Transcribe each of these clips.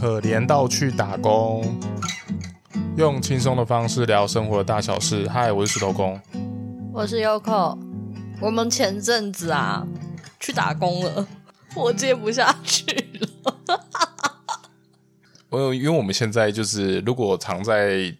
可怜到去打工，用轻松的方式聊生活的大小事。嗨，我是石头公，我是 Yoko。我们前阵子啊去打工了，我接不下去了。我有，因为我们现在就是，如果常在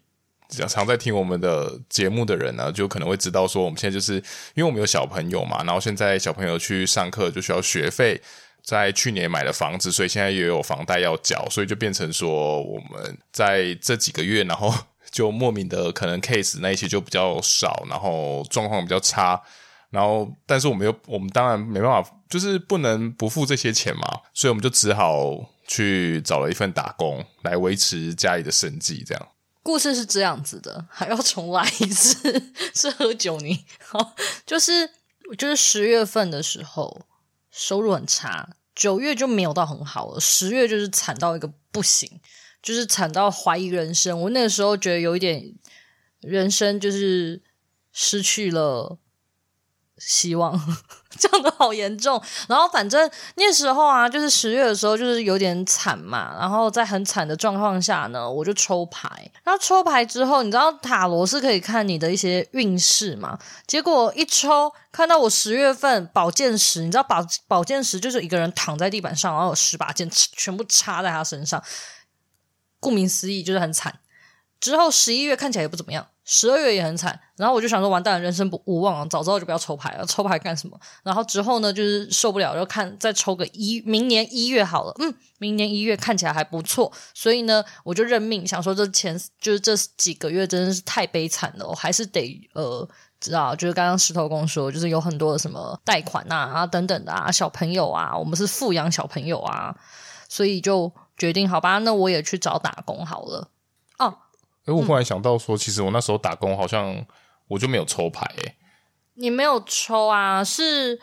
常在听我们的节目的人呢，就可能会知道说，我们现在就是因为我们有小朋友嘛，然后现在小朋友去上课就需要学费。在去年买了房子，所以现在也有房贷要缴，所以就变成说我们在这几个月，然后就莫名的可能 case 那一些就比较少，然后状况比较差，然后但是我们又我们当然没办法，就是不能不付这些钱嘛，所以我们就只好去找了一份打工来维持家里的生计。这样故事是这样子的，还要重来一次，是喝酒你好，就是就是十月份的时候收入很差。九月就没有到很好了，十月就是惨到一个不行，就是惨到怀疑人生。我那个时候觉得有一点人生就是失去了希望，讲的好严重。然后反正那时候啊，就是十月的时候，就是有点惨嘛。然后在很惨的状况下呢，我就抽牌。然后抽牌之后，你知道塔罗是可以看你的一些运势嘛？结果一抽，看到我十月份宝剑十，你知道宝宝剑十就是一个人躺在地板上，然后有十把剑全部插在他身上。顾名思义，就是很惨。之后十一月看起来也不怎么样。十二月也很惨，然后我就想说完蛋了，人生不无望了，早知道就不要抽牌了，抽牌干什么？然后之后呢，就是受不了，就看再抽个一，明年一月好了，嗯，明年一月看起来还不错，所以呢，我就认命，想说这前就是这几个月真的是太悲惨了，我还是得呃，知道就是刚刚石头公说，就是有很多的什么贷款呐啊，啊等等的啊，小朋友啊，我们是富养小朋友啊，所以就决定好吧，那我也去找打工好了。哎，我忽然想到说，其实我那时候打工好像我就没有抽牌。哎，你没有抽啊？是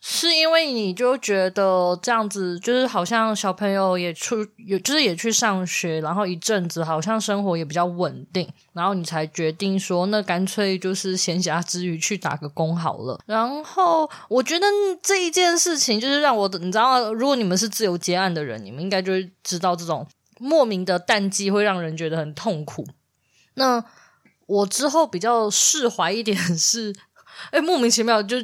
是因为你就觉得这样子，就是好像小朋友也出，有就是也去上学，然后一阵子好像生活也比较稳定，然后你才决定说，那干脆就是闲暇之余去打个工好了。然后我觉得这一件事情就是让我，你知道，如果你们是自由接案的人，你们应该就会知道这种。莫名的淡季会让人觉得很痛苦。那我之后比较释怀一点是，哎，莫名其妙就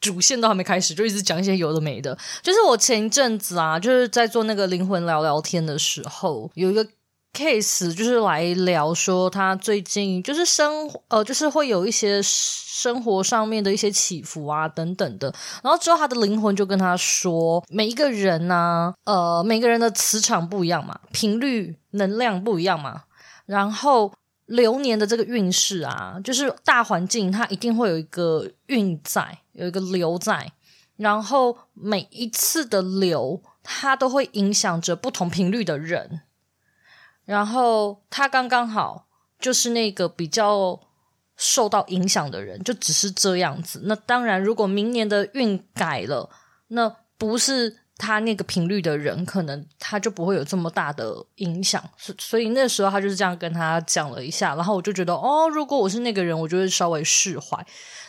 主线都还没开始，就一直讲一些有的没的。就是我前一阵子啊，就是在做那个灵魂聊聊天的时候，有一个。Case 就是来聊说他最近就是生呃就是会有一些生活上面的一些起伏啊等等的，然后之后他的灵魂就跟他说，每一个人呢、啊，呃每个人的磁场不一样嘛，频率能量不一样嘛，然后流年的这个运势啊，就是大环境它一定会有一个运在，有一个流在，然后每一次的流它都会影响着不同频率的人。然后他刚刚好就是那个比较受到影响的人，就只是这样子。那当然，如果明年的运改了，那不是他那个频率的人，可能他就不会有这么大的影响。所所以那时候他就是这样跟他讲了一下，然后我就觉得，哦，如果我是那个人，我就会稍微释怀。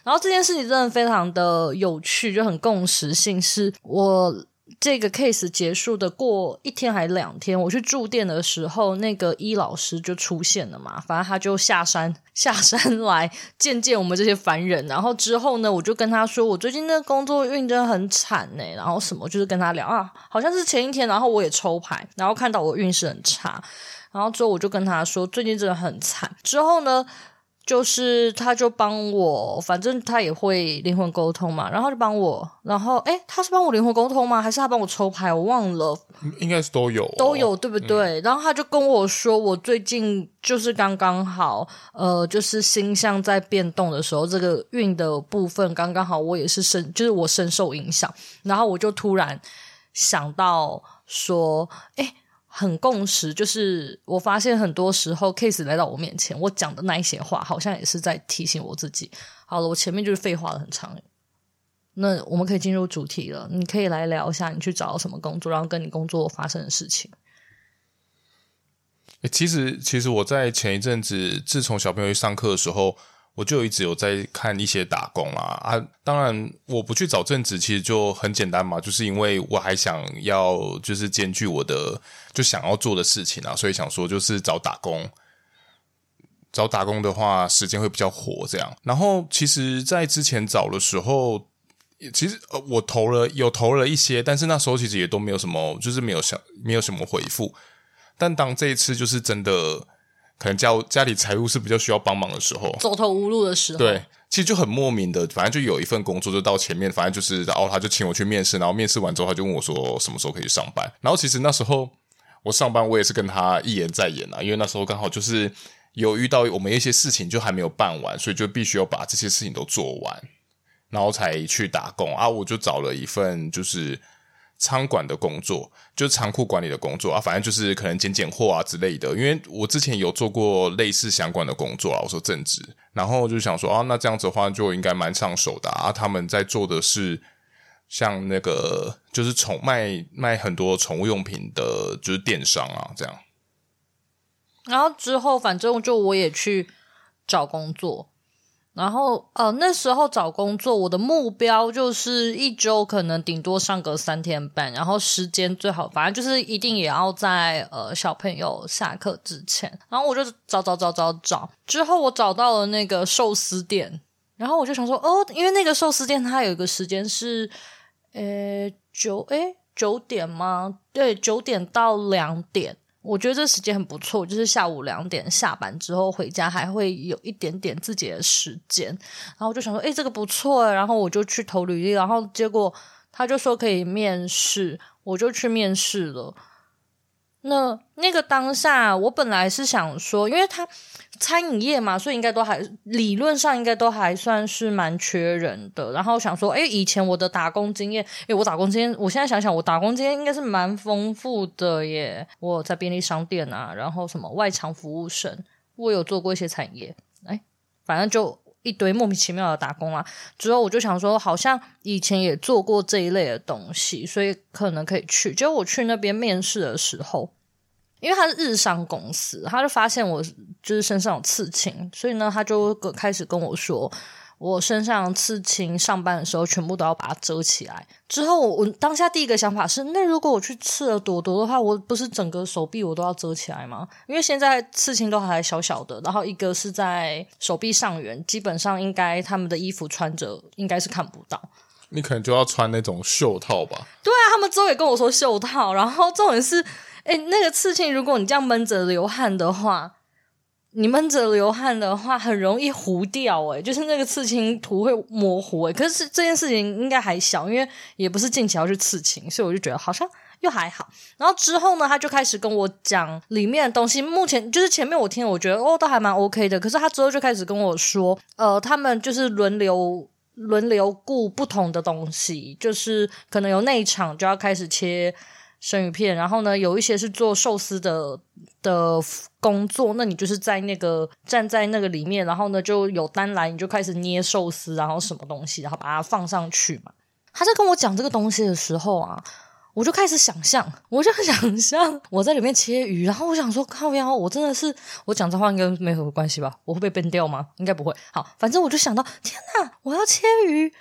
然后这件事情真的非常的有趣，就很共识性，是我。这个 case 结束的过一天还两天，我去住店的时候，那个伊老师就出现了嘛。反正他就下山 下山来见见我们这些凡人。然后之后呢，我就跟他说，我最近的工作运真的很惨呢。然后什么就是跟他聊啊，好像是前一天，然后我也抽牌，然后看到我运势很差。然后之后我就跟他说，最近真的很惨。之后呢，就是他就帮我，反正他也会灵魂沟通嘛，然后就帮我，然后诶，他是帮我灵魂沟通吗？还是他帮我抽牌？我忘了，应该是都有哦，都有，对不对？嗯。然后他就跟我说，我最近就是刚刚好，呃，就是星象在变动的时候，这个运的部分刚刚好，我也是深，就是我深受影响。然后我就突然想到说，诶。很共识，就是我发现很多时候 case 来到我面前，我讲的那一些话，好像也是在提醒我自己。好了，我前面就是废话了很长，那我们可以进入主题了。你可以来聊一下你去找什么工作，然后跟你工作发生的事情。其实，其实我在前一阵子，自从小朋友去上课的时候，我就一直有在看一些打工啊啊，当然我不去找正职，其实就很简单嘛，就是因为我还想要就是兼具我的就想要做的事情啊，所以想说就是找打工，找打工的话时间会比较活这样。然后其实，在之前找的时候，其实呃我投了有投了一些，但是那时候其实也都没有什么，就是没有想没有什么回复。但当这一次就是真的。可能家家里财务是比较需要帮忙的时候，走投无路的时候，对，其实就很莫名的，反正就有一份工作就到前面，反正就是，然后他就请我去面试，然后面试完之后他就问我说什么时候可以上班，然后其实那时候我上班我也是跟他一言再言啊，因为那时候刚好就是有遇到我们一些事情就还没有办完，所以就必须要把这些事情都做完，然后才去打工。啊，我就找了一份就是。仓管的工作，就是仓库管理的工作啊，反正就是可能捡捡货啊之类的。因为我之前有做过类似相关的工作啊，我说正职，然后就想说啊，那这样子的话就应该蛮上手的啊。他们在做的是像那个就是宠卖卖很多宠物用品的，就是电商啊这样。然后之后反正就我也去找工作。然后，呃，那时候找工作，我的目标就是一周可能顶多上个三天班，然后时间最好，反正就是一定也要在呃小朋友下课之前。然后我就找找找找找，之后我找到了那个寿司店，然后我就想说，哦，因为那个寿司店它有一个时间是，呃，九，诶，九点吗？对，九点到两点。我觉得这时间很不错，就是下午两点下班之后回家还会有一点点自己的时间，然后我就想说，诶，这个不错，然后我就去投履历，然后结果他就说可以面试，我就去面试了。那那个当下，我本来是想说，因为他餐饮业嘛，所以应该都还理论上应该都还算是蛮缺人的。然后想说，诶，以前我的打工经验，诶，我打工经验，我现在想想，我打工经验应该是蛮丰富的耶。我在便利商店啊，然后什么外场服务生，我有做过一些产业，诶，反正就一堆莫名其妙的打工啊。之后我就想说，好像以前也做过这一类的东西，所以可能可以去。结果我去那边面试的时候。因为他是日商公司，他就发现我就是身上有刺青，所以呢，他就开始跟我说，我身上刺青，上班的时候全部都要把它遮起来。之后我，当下第一个想法是，那如果我去刺了朵朵的话，我不是整个手臂我都要遮起来吗？因为现在刺青都还小小的，然后一个是在手臂上缘，基本上应该他们的衣服穿着应该是看不到。你可能就要穿那种袖套吧？对啊，他们之后也跟我说袖套，然后重点是。哎，那个刺青，如果你这样闷着流汗的话，你闷着流汗的话，很容易糊掉。哎，就是那个刺青图会模糊。哎，可是这件事情应该还小，因为也不是近期要去刺青，所以我就觉得好像又还好。然后之后呢，他就开始跟我讲里面的东西。目前就是前面我听，我觉得哦，都还蛮 OK 的。可是他之后就开始跟我说，呃，他们就是轮流轮流顾不同的东西，就是可能有内场就要开始切。生鱼片，然后呢，有一些是做寿司的的工作，那你就是在那个站在那个里面，然后呢就有单来，你就开始捏寿司，然后什么东西，然后把它放上去嘛。他在跟我讲这个东西的时候啊，我就开始想象，我就想象我在里面切鱼，然后我想说，靠腰，我真的是我讲这话应该没什么关系吧？我会被崩掉吗？应该不会。好，反正我就想到，天哪，我要切鱼，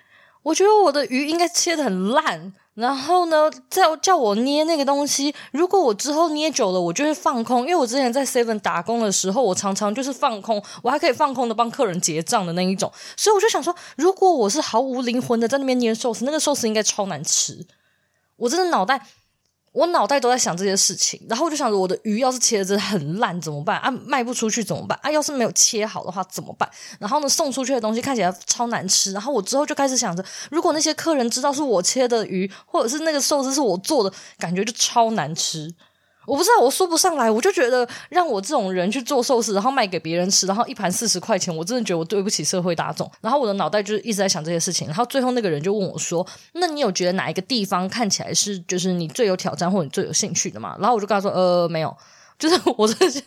我觉得我的鱼应该切得很烂。然后呢，再叫我捏那个东西。如果我之后捏久了，我就会放空。因为我之前在 Seven 打工的时候，我常常就是放空，我还可以放空的帮客人结账的那一种。所以我就想说，如果我是毫无灵魂的在那边捏寿司，那个寿司应该超难吃。我真的脑袋。我脑袋都在想这些事情，然后我就想着我的鱼要是切的真的很烂怎么办啊？卖不出去怎么办啊？要是没有切好的话怎么办？然后呢，送出去的东西看起来超难吃。然后我之后就开始想着，如果那些客人知道是我切的鱼，或者是那个寿司是我做的，感觉就超难吃。我不知道，我说不上来，我就觉得让我这种人去做寿司，然后卖给别人吃，然后一盘四十块钱，我真的觉得我对不起社会大众。然后我的脑袋就是一直在想这些事情。然后最后那个人就问我说：“那你有觉得哪一个地方看起来是就是你最有挑战或你最有兴趣的吗？”然后我就跟他说：“呃，没有，就是 我这些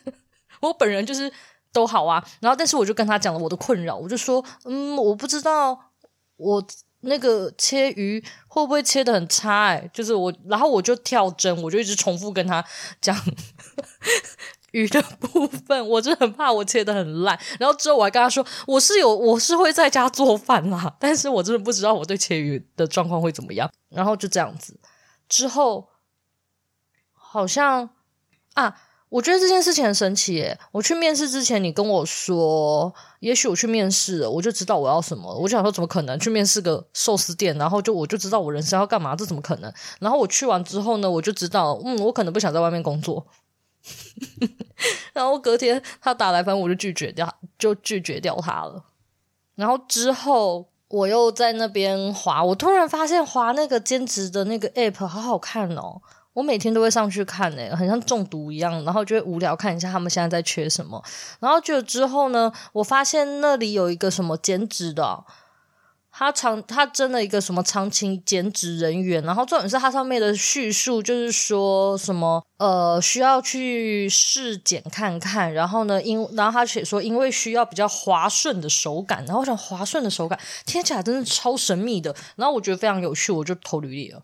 我本人就是都好啊。”然后但是我就跟他讲了我的困扰，我就说：“嗯，我不知道我。”那个切鱼会不会切得很差？哎，就是我，然后我就跳针，我就一直重复跟他讲，鱼的部分，我就很怕我切得很烂。然后之后我还跟他说，我是有我是会在家做饭啦，但是我真的不知道我对切鱼的状况会怎么样。然后就这样子，之后好像啊。我觉得这件事情很神奇耶！我去面试之前，你跟我说，也许我去面试了，我就知道我要什么。我就想说，怎么可能去面试个寿司店，然后就我就知道我人生要干嘛？这怎么可能？然后我去完之后呢，我就知道，嗯，我可能不想在外面工作。然后隔天他打来，反正我就拒绝掉，就拒绝掉他了。然后之后我又在那边滑，我突然发现滑那个兼职的那个 app 好好看哦。我每天都会上去看诶、很像中毒一样，然后就会无聊看一下他们现在在缺什么。然后就之后呢，我发现那里有一个什么兼职的，他长他真的一个什么长期兼职人员，然后重点是他上面的叙述就是说什么呃需要去试剪看看，然后呢因然后他写说因为需要比较滑顺的手感，然后我想滑顺的手感听起来真的超神秘的，然后我觉得非常有趣，我就投履历了。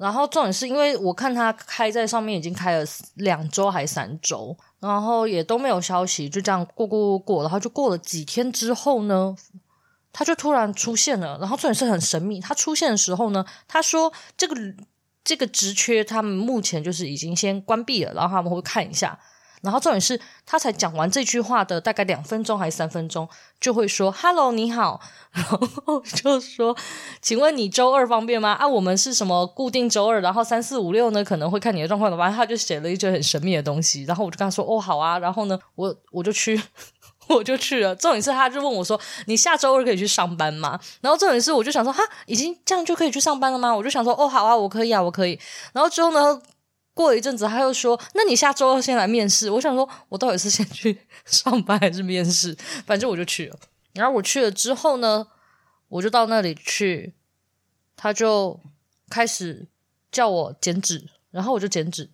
然后重点是因为我看他开在上面已经开了两周还三周，然后也都没有消息，就这样过过过过，然后就过了几天之后呢，他就突然出现了。然后重点是很神秘，他出现的时候呢，他说这个这个职缺他们目前就是已经先关闭了，然后他们会看一下。然后重点是他才讲完这句话的大概两分钟还是三分钟，就会说 “Hello，你好”，然后就说：“请问你周二方便吗？”啊，我们是什么固定周二，然后三四五六呢可能会看你的状况的。反正他就写了一句很神秘的东西，然后我就跟他说：“哦，好啊。”然后呢，我我就去，我就去了。重点是他就问我说：“你下周二可以去上班吗？”然后重点是我就想说：“哈，已经这样就可以去上班了吗？”我就想说：“哦，好啊，我可以啊，我可以。”然后之后呢？过了一阵子，他又说：“那你下周二先来面试。”我想说，我到底是先去上班还是面试？反正我就去了。然后我去了之后呢，我就到那里去，他就开始叫我剪纸，然后我就剪纸，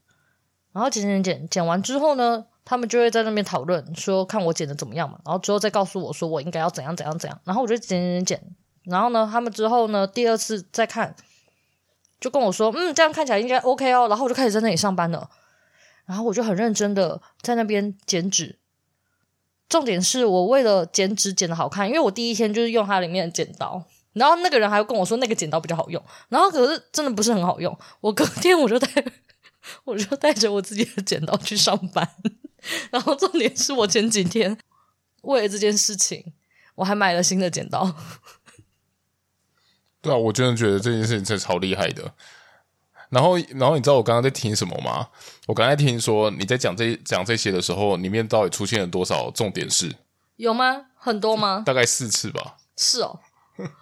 然后剪剪剪剪完之后呢，他们就会在那边讨论，说看我剪的怎么样嘛。然后之后再告诉我说我应该要怎样怎样怎样。然后我就剪剪剪剪，然后呢，他们之后呢，第二次再看。就跟我说，嗯，这样看起来应该 OK 哦。然后我就开始在那里上班了，然后我就很认真的在那边剪纸。重点是我为了剪纸剪得好看，因为我第一天就是用它里面的剪刀，然后那个人还跟我说那个剪刀比较好用，然后可是真的不是很好用。我隔天我就带，我就带着我自己的剪刀去上班。然后重点是我前几天为了这件事情，我还买了新的剪刀。对啊，我真的觉得这件事情真的超厉害的。然后，然后你知道我刚刚在听什么吗？我刚才听说你在讲这讲这些的时候，里面到底出现了多少重点是？有吗？很多吗？大概四次吧。是哦，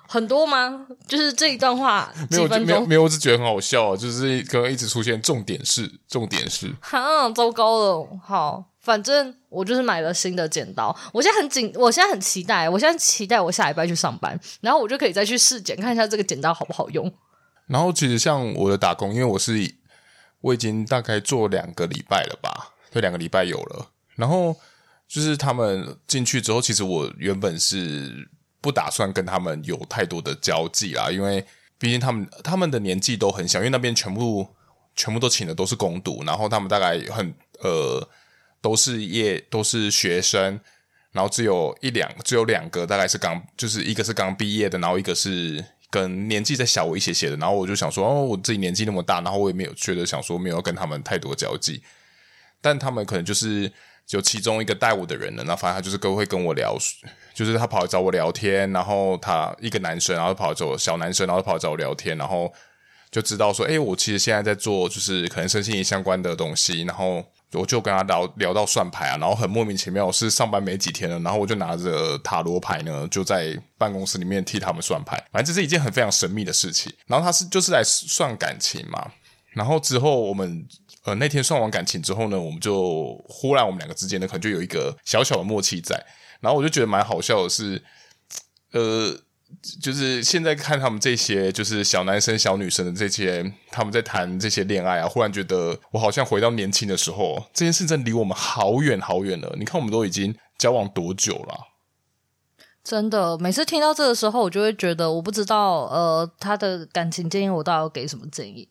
很多吗？就是这一段话 没有，没有，没有，我只觉得很好笑啊！就是刚刚一直出现重点是，重点是，哈，糟糕了，好。反正我就是买了新的剪刀，我现在很紧，我现在很期待，我现在期待我下礼拜去上班，然后我就可以再去试剪，看一下这个剪刀好不好用。然后其实像我的打工，因为我是我已经大概做两个礼拜了吧，对，两个礼拜有了。然后就是他们进去之后，其实我原本是不打算跟他们有太多的交际啦，因为毕竟他们他们的年纪都很小，因为那边全部全部都请的都是工读，然后他们大概很呃。都是业，都是学生，然后只有一两，只有两个，大概是刚，就是一个是刚毕业的，然后一个是跟年纪再小我一些些的。然后我就想说，哦，我自己年纪那么大，然后我也没有觉得想说没有跟他们太多交际，但他们可能就是有其中一个带我的人呢，那反正他就是跟会跟我聊，就是他跑来找我聊天，然后他一个男生，然后跑来找我小男生，然后跑来找我聊天，然后就知道说，哎，我其实现在在做就是可能身心灵相关的东西，然后。我就跟他聊聊到算牌啊，然后很莫名其妙，我是上班没几天了，然后我就拿着塔罗牌呢，就在办公室里面替他们算牌。反正这是一件很非常神秘的事情。然后他是就是来算感情嘛，然后之后我们呃那天算完感情之后呢，我们就忽然我们两个之间呢可能就有一个小小的默契在。然后我就觉得蛮好笑的是，呃。就是现在看他们这些，就是小男生、小女生的这些，他们在谈这些恋爱啊，忽然觉得我好像回到年轻的时候。这件事真离我们好远好远了。你看，我们都已经交往多久了？真的，每次听到这个时候，我就会觉得，我不知道，呃，他的感情建议我到底要给什么建议？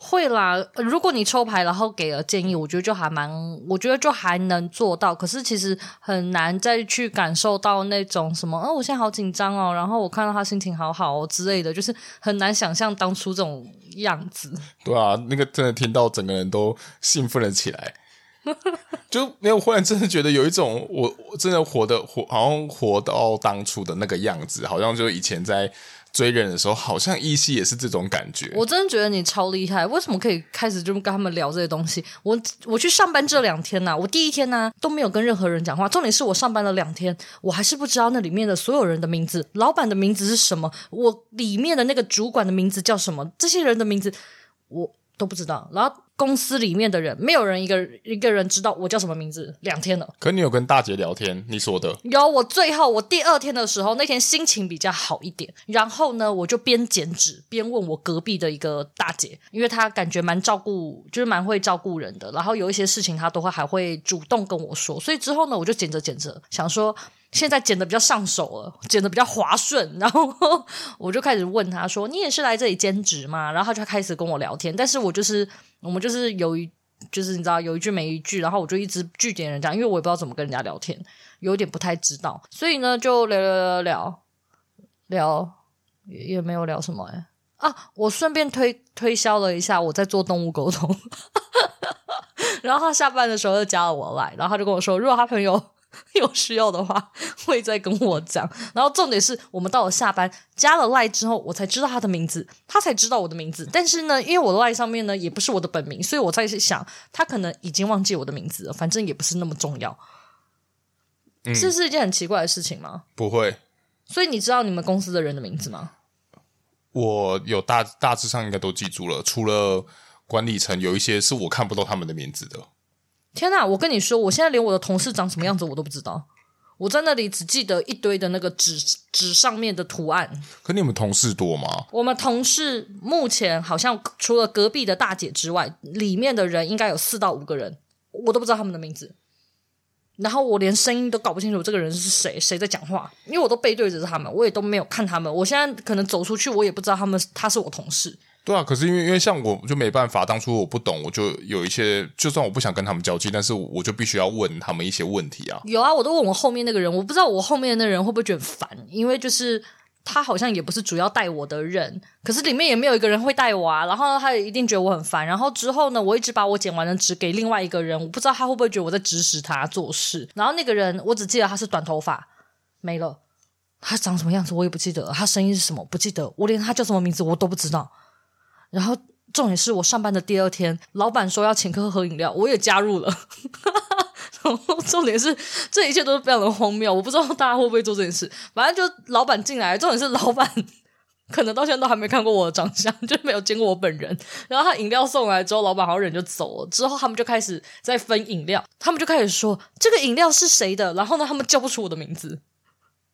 会啦，如果你抽牌然后给了建议，我觉得就还蛮，我觉得就还能做到。可是其实很难再去感受到那种什么，哦，我现在好紧张哦，然后我看到他心情好好哦之类的，就是很难想象当初这种样子。对啊，那个真的听到整个人都兴奋了起来，就没有忽然真的觉得有一种我我真的活的活，好像活到当初的那个样子，好像就以前在。追人的时候，好像依稀也是这种感觉。我真的觉得你超厉害，为什么可以开始就跟他们聊这些东西？我我去上班这两天呐、我第一天呢、都没有跟任何人讲话。重点是我上班了两天，我还是不知道那里面的所有人的名字，老板的名字是什么，我里面的那个主管的名字叫什么，这些人的名字我都不知道。然后。公司里面的人，没有人一个一个人知道我叫什么名字。两天了，可你有跟大姐聊天？你说的有。我最后我第二天的时候，那天心情比较好一点。然后呢，我就边剪纸边问我隔壁的一个大姐，因为她感觉蛮照顾，就是蛮会照顾人的。然后有一些事情她都会还会主动跟我说。所以之后呢，我就剪着剪着想说。现在剪的比较上手了，剪的比较滑顺，然后我就开始问他说：“你也是来这里兼职吗？”然后他就开始跟我聊天，但是我就是我们就是有一就是你知道有一句没一句，然后我就一直拒点人家，因为我也不知道怎么跟人家聊天，有点不太知道，所以呢就聊聊聊聊聊也也没有聊什么哎啊，我顺便推推销了一下我在做动物沟通，然后他下班的时候就加了我来，然后他就跟我说，如果他朋友。有需要的话会再跟我讲。然后重点是我们到了下班加了赖之后，我才知道他的名字，他才知道我的名字。但是呢，因为我的赖上面呢也不是我的本名，所以我在想他可能已经忘记我的名字了。反正也不是那么重要。这是，是一件很奇怪的事情吗？不会。所以你知道你们公司的人的名字吗？我有大大致上应该都记住了，除了管理层有一些是我看不到他们的名字的。天呐，我跟你说，我现在连我的同事长什么样子我都不知道。我在那里只记得一堆的那个纸纸上面的图案。可你们同事多吗？我们同事目前好像除了隔壁的大姐之外，里面的人应该有四到五个人，我都不知道他们的名字。然后我连声音都搞不清楚这个人是谁，谁在讲话，因为我都背对着他们，我也都没有看他们。我现在可能走出去，我也不知道他们他是我同事。对啊，可是因为因为像我就没办法，当初我不懂，我就有一些，就算我不想跟他们交际，但是我就必须要问他们一些问题啊。有啊，我都问我后面那个人，我不知道我后面的那人会不会觉得烦，因为就是他好像也不是主要带我的人，可是里面也没有一个人会带我啊。然后他也一定觉得我很烦。然后之后呢，我一直把我剪完的纸给另外一个人，我不知道他会不会觉得我在指使他做事。然后那个人，我只记得他是短头发，没了，他长什么样子我也不记得，他声音是什么不记得，我连他叫什么名字我都不知道。然后重点是我上班的第二天，老板说要请客喝饮料，我也加入了。然后重点是这一切都是非常的荒谬，我不知道大家会不会做这件事。反正就老板进来，重点是老板 可能到现在都还没看过我的长相，就没有见过我本人。然后他饮料送来之后，老板好像人就走了。之后他们就开始在分饮料，他们就开始说这个饮料是谁的。然后呢，他们叫不出我的名字，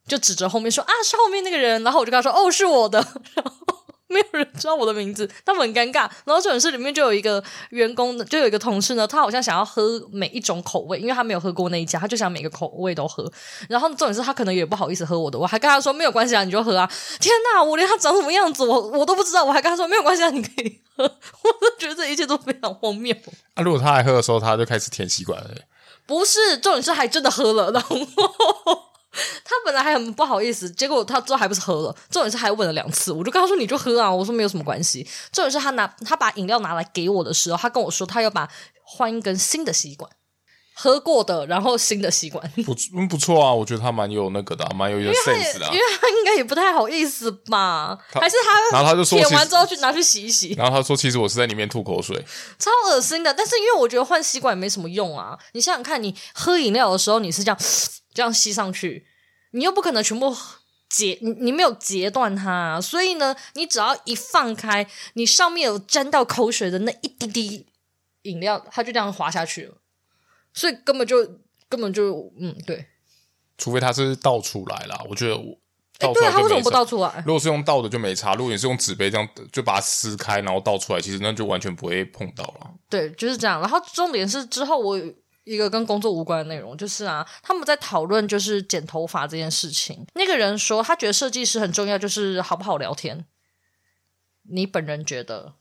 就指着后面说啊，是后面那个人。然后我就跟他说哦，是我的。然后。没有人知道我的名字，他们很尴尬。然后这种事里面就有一个员工，就有一个同事呢，他好像想要喝每一种口味，因为他没有喝过那一家，他就想每个口味都喝。然后重点是他可能也不好意思喝我的，我还跟他说没有关系啊，你就喝啊。天哪，我连他长什么样子我我都不知道，我还跟他说没有关系啊，你可以喝。我都觉得这一切都非常荒谬。啊，如果他还喝的时候，他就开始舔吸管了。不是，重点是还真的喝了，然后。他本来还很不好意思，结果他最后还不是喝了。重点是还问了两次，我就跟他说：“你就喝啊。”我说：“没有什么关系。”重点是他拿他把饮料拿来给我的时候，他跟我说他要把换一根新的吸管，喝过的，然后新的吸管。不不错啊，我觉得他蛮有那个的，蛮有一个 sense 的。因为他应该也不太好意思吧？还是他？然后他就说：“舔完之后去拿去洗一洗。”然后他说：“其实我是在里面吐口水，超恶心的。”但是因为我觉得换吸管也没什么用啊。你想想看，你喝饮料的时候你是这样这样吸上去。你又不可能全部截，你你没有截断它啊，所以呢，你只要一放开，你上面有沾到口水的那一滴滴饮料，它就这样滑下去了，所以根本就根本就嗯对，除非它是倒出来啦，我觉得倒出来，对，它为什么不倒出来？如果是用倒的就没差，如果你是用纸杯这样就把它撕开然后倒出来，其实那就完全不会碰到了。对，就是这样。然后重点是之后我。一个跟工作无关的内容，就是啊，他们在讨论就是剪头发这件事情。那个人说，他觉得设计师很重要，就是好不好聊天。你本人觉得？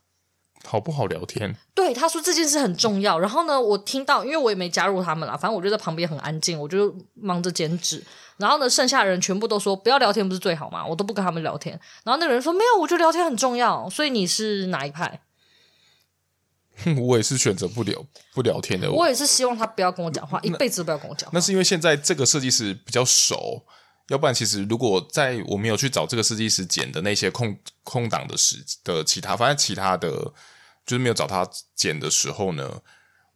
好不好聊天？对，他说这件事很重要。然后呢，我听到，因为我也没加入他们啦，反正我就在旁边很安静，我就忙着剪纸。然后呢，剩下的人全部都说不要聊天，不是最好吗？我都不跟他们聊天。然后那个人说没有，我觉得聊天很重要。所以你是哪一派？我也是选择不聊不聊天的。我也是希望他不要跟我讲话，一辈子都不要跟我讲话。那是因为现在这个设计师比较熟，要不然其实如果在我没有去找这个设计师剪的那些空空档的时的其他，反正其他的就是没有找他剪的时候呢，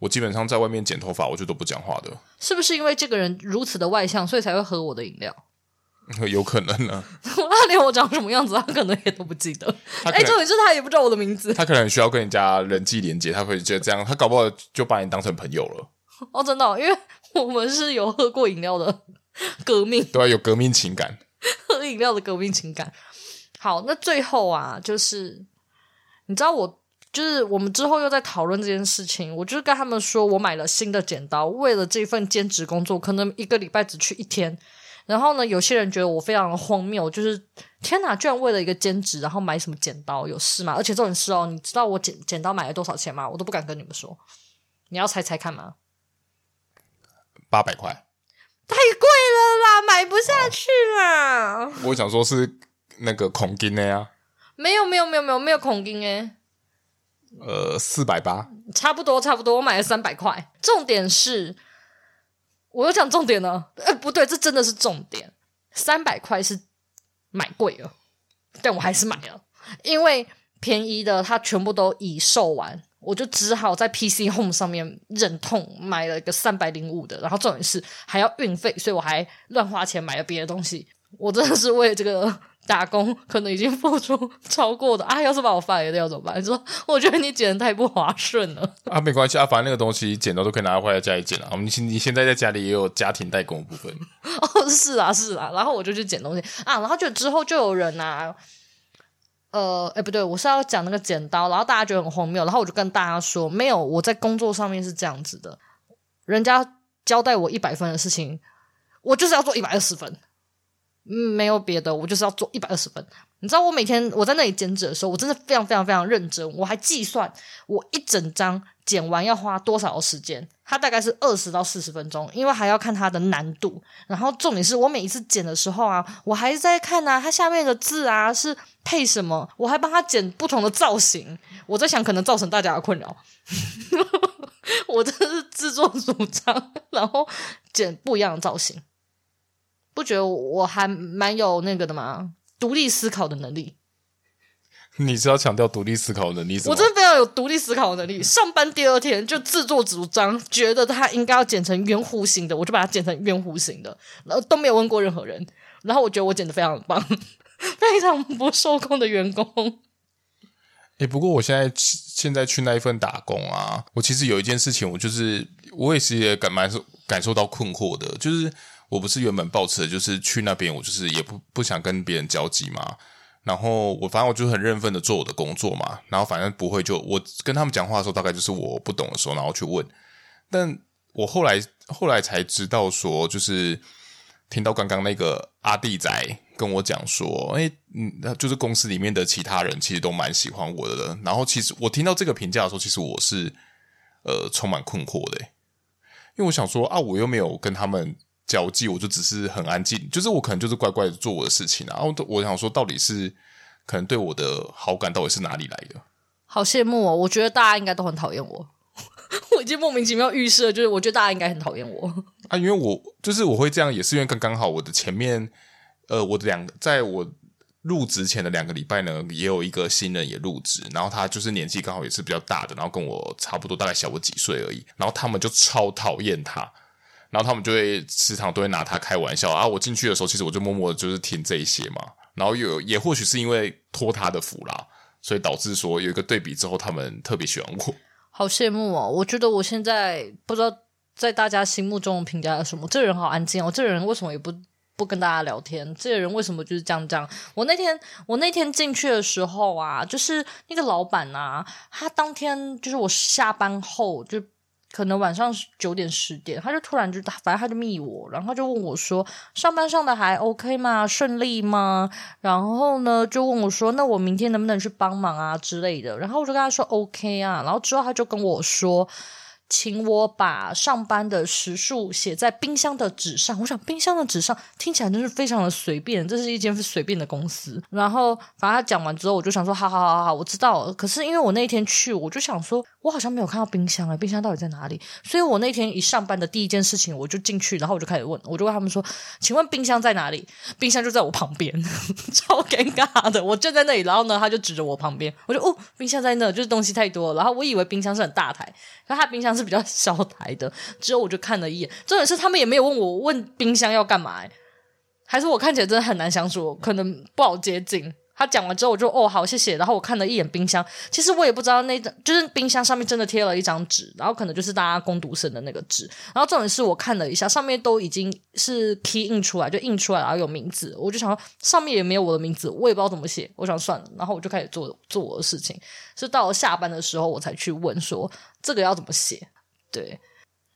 我基本上在外面剪头发，我就都不讲话的。是不是因为这个人如此的外向，所以才会喝我的饮料？有可能呢、啊。他连我长什么样子，他可能也都不记得。哎，重点是他也不知道我的名字。他可能需要跟人家人际连接，他会觉得这样，他搞不好就把你当成朋友了。哦，真的、哦，因为我们是有喝过饮料的革命，对、啊，有革命情感，喝饮料的革命情感。好，那最后啊，就是你知道我。就是我们之后又在讨论这件事情，我就是跟他们说，我买了新的剪刀，为了这份兼职工作，可能一个礼拜只去一天。然后呢，有些人觉得我非常的荒谬，就是天哪，居然为了一个兼职，然后买什么剪刀，有事吗？而且这种事哦，你知道我剪剪刀买了多少钱吗？我都不敢跟你们说，你要猜猜看吗？八百块，太贵了啦，买不下去啦。哦、我想说是那个孔金的呀，没有没有没有没有没有孔金诶。呃，四百八，差不多，差不多。我买了三百块。重点是，我又讲重点了。呃，不对，这真的是重点。三百块是买贵了，但我还是买了，因为便宜的它全部都已售完，我就只好在 PC Home 上面忍痛买了一个三百零五的。然后重点是还要运费，所以我还乱花钱买了别的东西。我真的是为这个。打工可能已经付出超过的啊！要是把我 fire 掉怎么办？你说，我觉得你剪的太不滑顺了啊！没关系啊，反正那个东西剪刀都可以拿回来家里剪啊。你现你现在在家里也有家庭代工的部分哦，是啊是啊。然后我就去剪东西啊，然后就之后就有人啊，呃，哎不对，我是要讲那个剪刀，然后大家觉得很荒谬，然后我就跟大家说，没有，我在工作上面是这样子的，人家交代我一百分的事情，我就是要做一百二十分。嗯，没有别的，我就是要做一百二十分。你知道，我每天我在那里剪纸的时候，我真的非常非常非常认真。我还计算我一整张剪完要花多少时间，它大概是二十到四十分钟，因为还要看它的难度。然后重点是我每一次剪的时候啊，我还在看啊，它下面的字啊是配什么，我还帮它剪不同的造型。我在想，可能造成大家的困扰。我真的是自作主张，然后剪不一样的造型。不觉得我还蛮有那个的吗？独立思考的能力。你是要强调独立思考的能力？我真的非常有独立思考的能力。上班第二天就自作主张，觉得他应该要剪成圆弧形的，我就把它剪成圆弧形的，然后都没有问过任何人。然后我觉得我剪得非常棒，非常不受控的员工。哎、欸，不过我现在现在去那一份打工啊，我其实有一件事情，我就是我也是也感蛮受感受到困惑的，就是。我不是原本抱持的，就是去那边，我就是也不不想跟别人交集嘛。然后我反正我就很认份的做我的工作嘛。然后反正不会就我跟他们讲话的时候，大概就是我不懂的时候，然后去问。但我后来后来才知道说，就是听到刚刚那个阿弟仔跟我讲说，哎，嗯，就是公司里面的其他人其实都蛮喜欢我的。然后其实我听到这个评价的时候，其实我是呃充满困惑的，因为我想说啊，我又没有跟他们。交际，我就只是很安静，就是我可能就是乖乖的做我的事情啊。然后我想说，到底是可能对我的好感到底是哪里来的？好羡慕哦！我觉得大家应该都很讨厌我。我已经莫名其妙预设，就是我觉得大家应该很讨厌我啊。因为我就是我会这样，也是因为刚刚好我的前面，呃，我的两个在我入职前的两个礼拜呢，也有一个新人也入职，然后他就是年纪刚好也是比较大的，然后跟我差不多，大概小我几岁而已。然后他们就超讨厌他。然后他们就会时常都会拿他开玩笑啊！我进去的时候，其实我就默默的就是听这一些嘛。然后有也或许是因为托他的福啦，所以导致说有一个对比之后，他们特别喜欢我。好羡慕哦！我觉得我现在不知道在大家心目中的评价是什么。这个人好安静哦，这个人为什么也不不跟大家聊天？这个人为什么就是这样这样？我那天我那天进去的时候啊，就是那个老板啊，他当天就是我下班后就。可能晚上九点十点，他就突然就反正他就密我，然后就问我说：“上班上的还 OK 吗？顺利吗？”然后呢，就问我说：“那我明天能不能去帮忙啊之类的？”然后我就跟他说：“OK 啊。”然后之后他就跟我说。请我把上班的时数写在冰箱的纸上。我想冰箱的纸上听起来真是非常的随便，这是一间随便的公司。然后反正他讲完之后，我就想说，好好好好，我知道。可是因为我那一天去，我就想说，我好像没有看到冰箱啊，冰箱到底在哪里？所以我那天一上班的第一件事情，我就进去，然后我就开始问，我就问他们说，请问冰箱在哪里？冰箱就在我旁边，超尴尬的。我就在那里，然后呢，他就指着我旁边，我就哦，冰箱在那，就是东西太多了。然后我以为冰箱是很大台，可他冰箱是比较小台的，之后我就看了一眼。重点是他们也没有问我问冰箱要干嘛，还是我看起来真的很难相处，可能不好接近。他讲完之后，我就哦好谢谢。然后我看了一眼冰箱，其实我也不知道那张就是冰箱上面真的贴了一张纸，然后可能就是大家工读生的那个纸。然后重点是我看了一下，上面都已经是 key 印出来，就印出来然后有名字。我就想说上面也没有我的名字，我也不知道怎么写。我想算了，然后我就开始做做我的事情。是到了下班的时候，我才去问说这个要怎么写。对，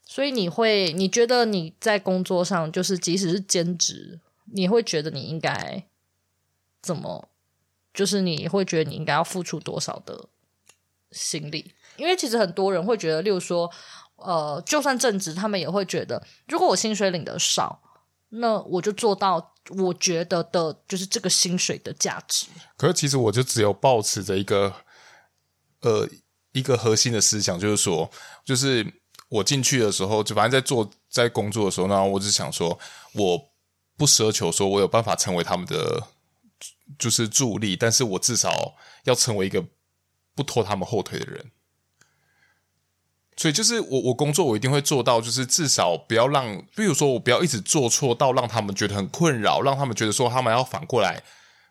所以你会你觉得你在工作上，就是即使是兼职，你会觉得你应该怎么？就是你会觉得你应该要付出多少的心力？因为其实很多人会觉得，例如说，呃，就算正职，他们也会觉得，如果我薪水领的少，那我就做到我觉得的，就是这个薪水的价值。可是其实我就只有抱持着一个，呃，一个核心的思想，就是说，就是我进去的时候，就反正在做在工作的时候，然后我只想说，我不奢求说我有办法成为他们的。就是助力，但是我至少要成为一个不拖他们后腿的人。所以，就是我我工作我一定会做到，就是至少不要让，比如说我不要一直做错到让他们觉得很困扰，让他们觉得说他们要反过来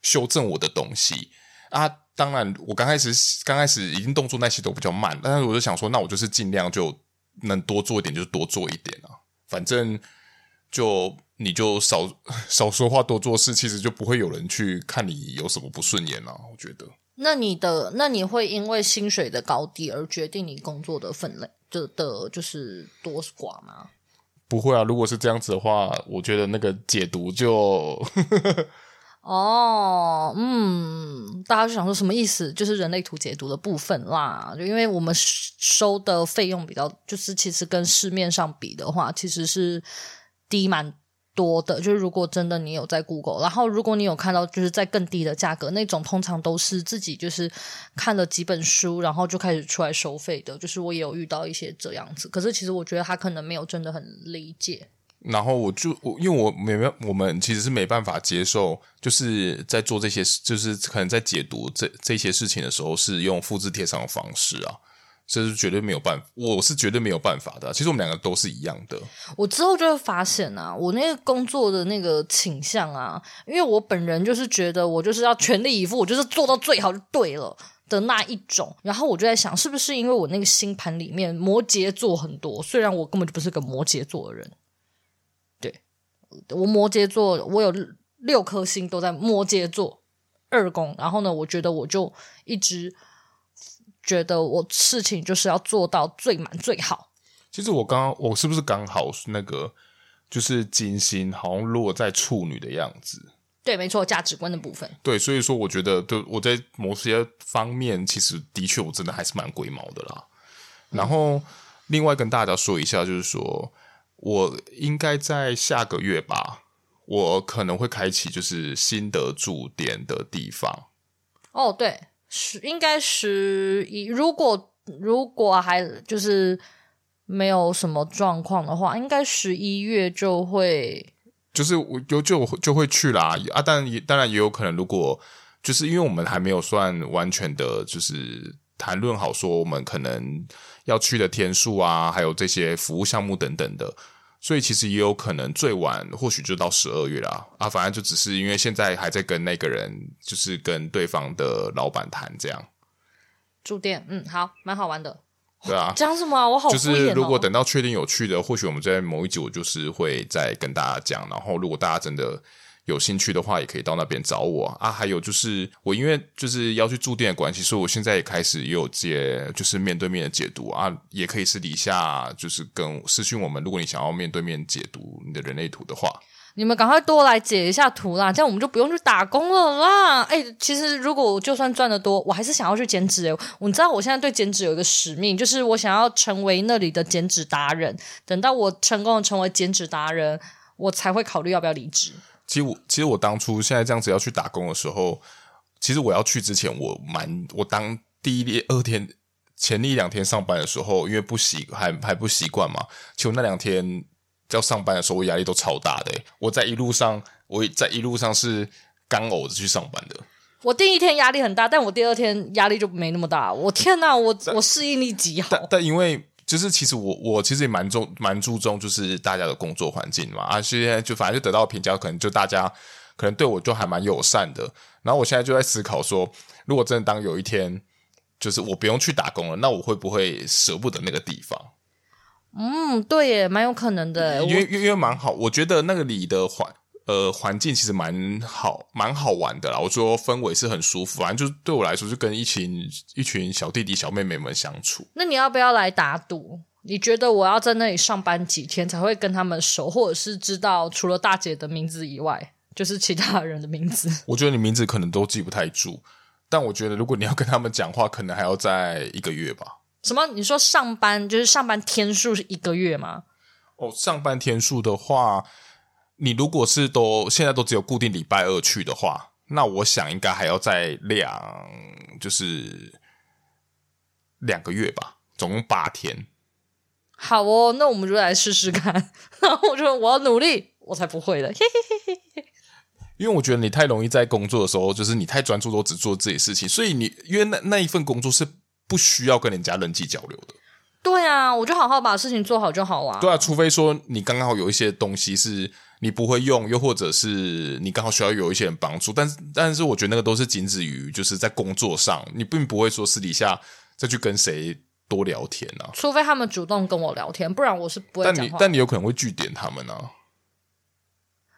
修正我的东西啊。当然，我刚开始刚开始已经动作那些都比较慢，但是我就想说，那我就是尽量就能多做一点，就多做一点啊，反正就。你就少 少说话，多做事，其实就不会有人去看你有什么不顺眼啊。我觉得，那你的那你会因为薪水的高低而决定你工作的分类的的，就是多寡吗？不会啊，如果是这样子的话，我觉得那个解读就 哦，嗯，大家就想说什么意思？就是人类图解读的部分啦。就因为我们收的费用比较，就是其实跟市面上比的话，其实是低蛮。多的，就是如果真的你有在 Google，然后如果你有看到就是在更低的价格那种，通常都是自己就是看了几本书，然后就开始出来收费的。就是我也有遇到一些这样子，可是其实我觉得他可能没有真的很理解。然后我就我因为我没没我们其实是没办法接受，就是在做这些事，就是可能在解读这这些事情的时候，是用复制贴上的方式啊。这是绝对没有办法，我是绝对没有办法的。其实我们两个都是一样的。我之后就会发现啊，我那个工作的那个倾向啊，因为我本人就是觉得我就是要全力以赴，我就是做到最好就对了的那一种。然后我就在想，是不是因为我那个星盘里面摩羯座很多？虽然我根本就不是个摩羯座的人，对，我摩羯座，我有六颗星都在摩羯座二宫。然后呢，我觉得我就一直。觉得我事情就是要做到最满最好。其实我刚刚我是不是刚好那个就是金星好像落在处女的样子？对，没错，价值观的部分。对，所以说我觉得，对我在某些方面，其实的确我真的还是蛮龟毛的啦。然后另外跟大家说一下，就是说我应该在下个月吧，我可能会开启就是新的驻点的地方。哦，对。十应该十一，如果如果还就是没有什么状况的话，应该十一月就会，就是我就就就会去啦啊！当然也当然也有可能，如果就是因为我们还没有算完全的，就是谈论好说我们可能要去的天数啊，还有这些服务项目等等的。所以其实也有可能最晚或许就到十二月啦啊，反正就只是因为现在还在跟那个人，就是跟对方的老板谈这样。住店，嗯，好，蛮好玩的。对啊，讲什么啊？我好。就是如果等到确定有趣的，或许我们在某一集我就是会再跟大家讲。然后如果大家真的有兴趣的话，也可以到那边找我啊。还有就是我因为就是要去住店的关系，所以我现在也开始也有接就是面对面的解读啊，也可以私底下就是跟私讯我们，如果你想要面对面解读你的人类图的话。你们赶快多来解一下图啦，这样我们就不用去打工了啦。哎，其实如果就算赚得多，我还是想要去减脂。哎，你知道我现在对减脂有一个使命，就是我想要成为那里的减脂达人。等到我成功的成为减脂达人，我才会考虑要不要离职。其实我其实我当初现在这样子要去打工的时候，其实我要去之前，我蛮我当第一天、二天前一两天上班的时候，因为不习还还不习惯嘛，其实那两天。要上班的时候，我压力都超大的。我在一路上，我在一路上是干呕着去上班的。我第一天压力很大，但我第二天压力就没那么大。我天哪，我我适应力极好。但但因为就是其实我我其实也蛮重蛮注重就是大家的工作环境嘛，啊，现在就反正就得到评价，可能就大家可能对我就还蛮友善的。然后我现在就在思考说，如果真的当有一天就是我不用去打工了，那我会不会舍不得那个地方？嗯，对耶，蛮有可能的。因为因为蛮好，我觉得那个里的环呃环境其实蛮好，蛮好玩的啦。我说氛围是很舒服，反正就对我来说，就跟一群一群小弟弟小妹妹们相处。那你要不要来打赌？你觉得我要在那里上班几天才会跟他们熟，或者是知道除了大姐的名字以外，就是其他人的名字？我觉得你名字可能都记不太住，但我觉得如果你要跟他们讲话，可能还要在一个月吧。什么？你说上班就是上班天数是一个月吗？哦，上班天数的话，你如果是都现在都只有固定礼拜二去的话，那我想应该还要再两，就是两个月吧，总共八天。好哦，那我们就来试试看。然后我就我要努力，我才不会的。嘿嘿嘿嘿。因为我觉得你太容易在工作的时候，就是你太专注都只做自己事情，所以你因为那那一份工作是。不需要跟人家人际交流的。对啊，我就好好把事情做好就好啊。对啊，除非说你刚刚好有一些东西是你不会用，又或者是你刚好需要有一些人帮助，但是但是我觉得那个都是仅止于就是在工作上，你并不会说私底下再去跟谁多聊天啊。除非他们主动跟我聊天，不然我是不会。但你但你有可能会拒点他们啊，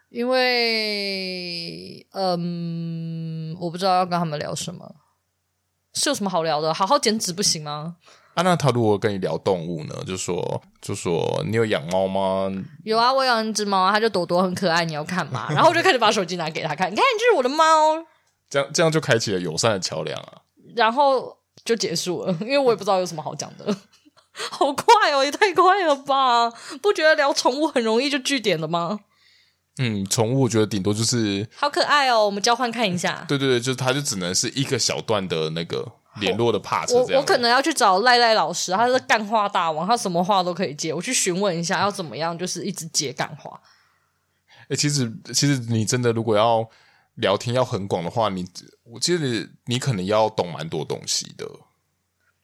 因为嗯，我不知道要跟他们聊什么。是有什么好聊的？好好减脂不行吗？啊，那他如果跟你聊动物呢？就说就说你有养猫吗？有啊，我养一只猫啊，它就朵朵很可爱，你要看吗？然后我就开始把手机拿给他看，你看，这是我的猫。这样这样就开启了友善的桥梁啊。然后就结束了，因为我也不知道有什么好讲的。好快哦，也太快了吧？不觉得聊宠物很容易就据点了吗？嗯，宠物我觉得顶多就是好可爱哦，我们交换看一下。对对对，就是它就只能是一个小段的那个联络的 part。我我可能要去找赖赖老师，他是干话大王，他什么话都可以接。我去询问一下要怎么样，就是一直接干话。哎，其实其实你真的如果要聊天要很广的话，你我记得你可能要懂蛮多东西的。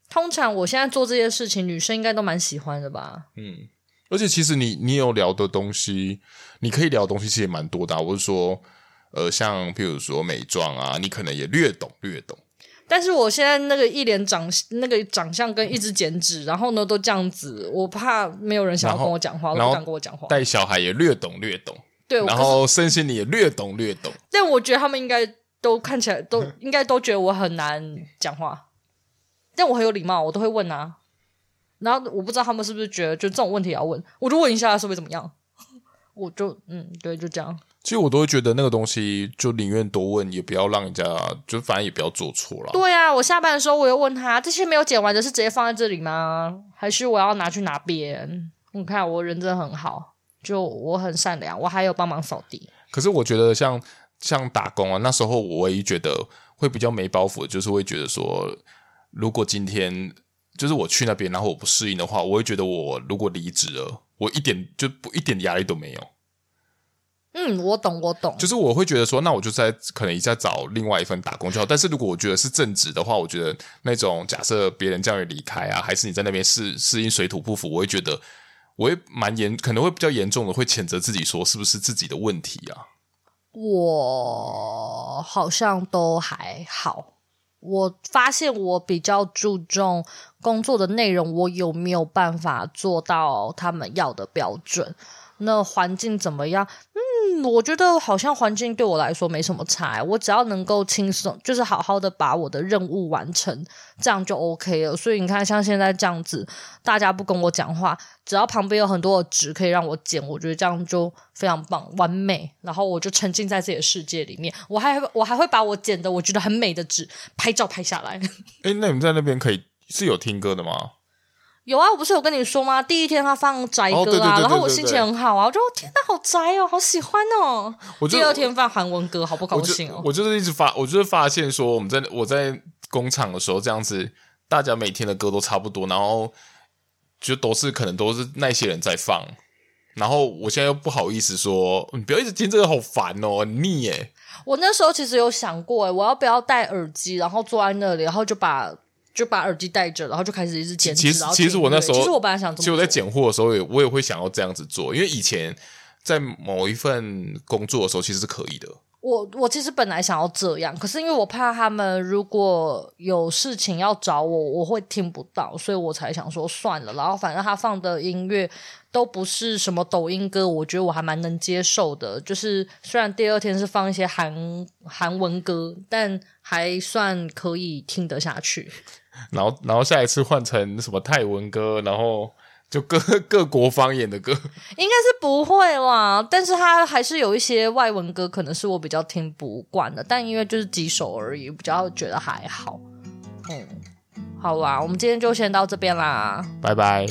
通常我现在做这些事情，女生应该都蛮喜欢的吧？嗯。而且其实你你有聊的东西，你可以聊的东西其实也蛮多的啊。我是说，呃，像譬如说美妆啊，你可能也略懂略懂。但是我现在那个一脸长那个长相跟一直减脂，然后呢都这样子，我怕没有人想要跟我讲话，都不敢跟我讲话。带小孩也略懂略懂，对，然后身心你也略懂略懂。但我觉得他们应该都看起来都 应该都觉得我很难讲话，但我很有礼貌，我都会问啊。然后我不知道他们是不是觉得就这种问题要问，我就问一下是会怎么样，我就嗯对，就这样。其实我都会觉得那个东西就宁愿多问，也不要让人家就反正也不要做错了。对啊，我下班的时候我又问他，这些没有剪完的是直接放在这里吗？还是我要拿去哪边？你看我人真的很好，就我很善良，我还有帮忙扫地。可是我觉得像像打工啊，那时候我唯一觉得会比较没包袱的，就是会觉得说，如果今天。就是我去那边，然后我不适应的话，我会觉得我如果离职了，我一点就不一点压力都没有。嗯，我懂，我懂。就是我会觉得说，那我就在可能一下找另外一份打工就好。但是如果我觉得是正职的话，我觉得那种假设别人叫你离开啊，还是你在那边适适应水土不服，我会觉得我会蛮严，可能会比较严重的会谴责自己说是不是自己的问题啊？我好像都还好。我发现我比较注重工作的内容，我有没有办法做到他们要的标准？那环境怎么样？嗯，我觉得好像环境对我来说没什么差，我只要能够轻松，就是好好的把我的任务完成，这样就 OK 了。所以你看，像现在这样子，大家不跟我讲话，只要旁边有很多的纸可以让我捡，我觉得这样就非常棒，完美。然后我就沉浸在自己的世界里面，我还 我还会把我捡的我觉得很美的纸拍照拍下来。哎，那你们在那边可以是有听歌的吗？有啊，我不是有跟你说吗？第一天他放宅歌啊，然后我心情很好啊，我就天哪，好宅哦，好喜欢哦。我第二天放韩文歌，好不高兴哦。我就是一直发，我就是发现说，我们在我在工厂的时候这样子，大家每天的歌都差不多，然后就都是可能都是那些人在放，然后我现在又不好意思说，你不要一直听这个，好烦哦，很腻耶。我那时候其实有想过，哎，我要不要戴耳机，然后坐在那里，然后就把。就把耳机戴着，然后就开始一直剪。其实，其实我那时候，其实我本来想，其实我在拣货的时候也，我也会想要这样子做，因为以前在某一份工作的时候，其实是可以的。我我其实本来想要这样，可是因为我怕他们如果有事情要找我，我会听不到，所以我才想说算了。然后反正他放的音乐都不是什么抖音歌，我觉得我还蛮能接受的。就是虽然第二天是放一些韩韩文歌，但还算可以听得下去。然后，然后下一次换成什么泰文歌，然后就各各国方言的歌，应该是不会啦。但是它还是有一些外文歌，可能是我比较听不惯的。但因为就是几首而已，比较觉得还好。嗯，好啦，我们今天就先到这边啦，拜拜。